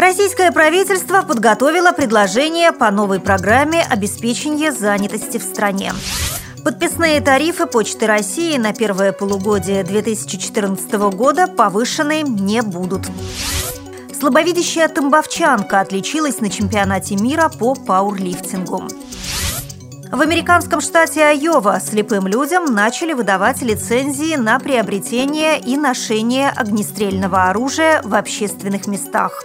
Российское правительство подготовило предложение по новой программе обеспечения занятости в стране. Подписные тарифы Почты России на первое полугодие 2014 года повышены не будут. Слабовидящая тамбовчанка отличилась на чемпионате мира по пауэрлифтингу. В американском штате Айова слепым людям начали выдавать лицензии на приобретение и ношение огнестрельного оружия в общественных местах.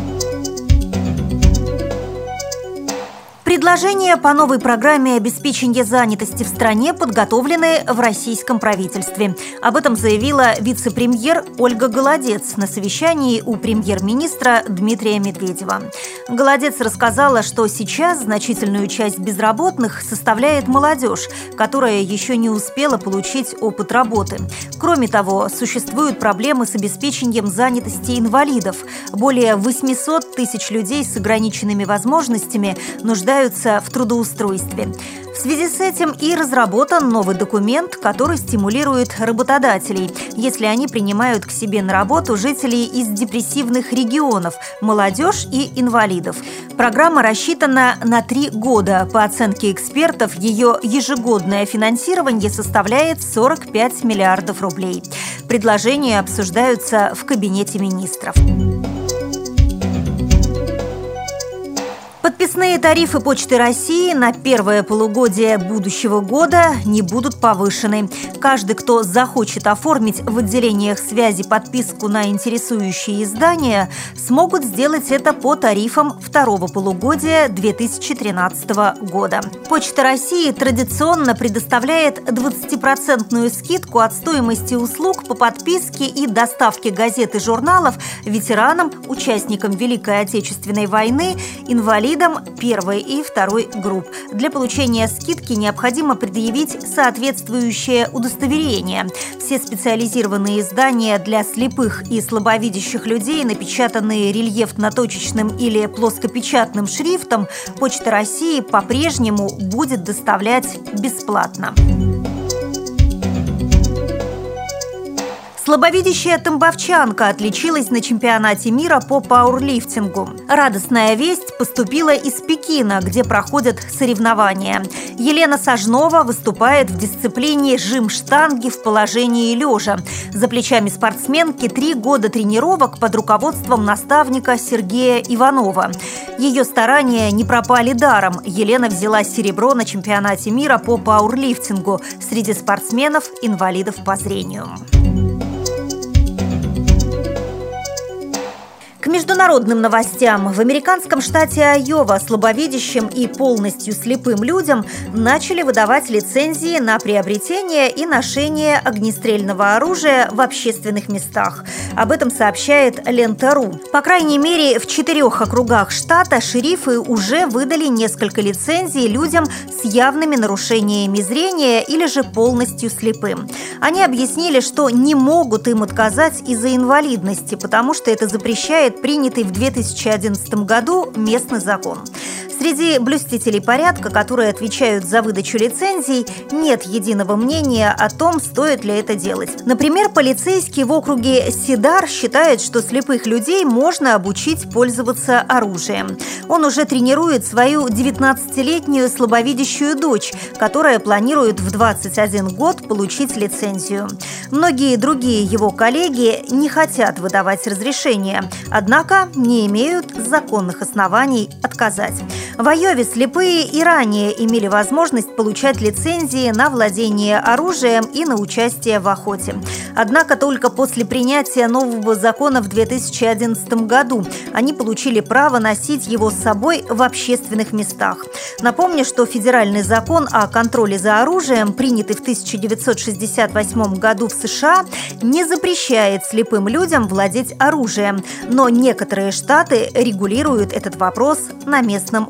Предложения по новой программе обеспечения занятости в стране подготовлены в российском правительстве. Об этом заявила вице-премьер Ольга Голодец на совещании у премьер-министра Дмитрия Медведева. Голодец рассказала, что сейчас значительную часть безработных составляет молодежь, которая еще не успела получить опыт работы. Кроме того, существуют проблемы с обеспечением занятости инвалидов. Более 800 тысяч людей с ограниченными возможностями нуждаются нуждаются в трудоустройстве. В связи с этим и разработан новый документ, который стимулирует работодателей, если они принимают к себе на работу жителей из депрессивных регионов, молодежь и инвалидов. Программа рассчитана на три года. По оценке экспертов, ее ежегодное финансирование составляет 45 миллиардов рублей. Предложения обсуждаются в Кабинете министров. Подписные тарифы Почты России на первое полугодие будущего года не будут повышены. Каждый, кто захочет оформить в отделениях связи подписку на интересующие издания, смогут сделать это по тарифам второго полугодия 2013 года. Почта России традиционно предоставляет 20% скидку от стоимости услуг по подписке и доставке газет и журналов ветеранам, участникам Великой Отечественной войны, инвалидам, инвалидам первой и второй групп. Для получения скидки необходимо предъявить соответствующее удостоверение. Все специализированные издания для слепых и слабовидящих людей, напечатанные рельефно-точечным или плоскопечатным шрифтом, Почта России по-прежнему будет доставлять бесплатно. Слабовидящая тамбовчанка отличилась на чемпионате мира по пауэрлифтингу. Радостная весть поступила из Пекина, где проходят соревнования. Елена Сажнова выступает в дисциплине жим штанги в положении лежа. За плечами спортсменки три года тренировок под руководством наставника Сергея Иванова. Ее старания не пропали даром. Елена взяла серебро на чемпионате мира по пауэрлифтингу среди спортсменов-инвалидов по зрению. К международным новостям. В американском штате Айова слабовидящим и полностью слепым людям начали выдавать лицензии на приобретение и ношение огнестрельного оружия в общественных местах. Об этом сообщает Лента.ру. По крайней мере, в четырех округах штата шерифы уже выдали несколько лицензий людям с явными нарушениями зрения или же полностью слепым. Они объяснили, что не могут им отказать из-за инвалидности, потому что это запрещает принятый в 2011 году местный закон. Среди блюстителей порядка, которые отвечают за выдачу лицензий, нет единого мнения о том, стоит ли это делать. Например, полицейский в округе Сидар считает, что слепых людей можно обучить пользоваться оружием. Он уже тренирует свою 19-летнюю слабовидящую дочь, которая планирует в 21 год получить лицензию. Многие другие его коллеги не хотят выдавать разрешение, однако не имеют законных оснований отказать. В Айове слепые и ранее имели возможность получать лицензии на владение оружием и на участие в охоте. Однако только после принятия нового закона в 2011 году они получили право носить его с собой в общественных местах. Напомню, что федеральный закон о контроле за оружием, принятый в 1968 году в США, не запрещает слепым людям владеть оружием, но некоторые штаты регулируют этот вопрос на местном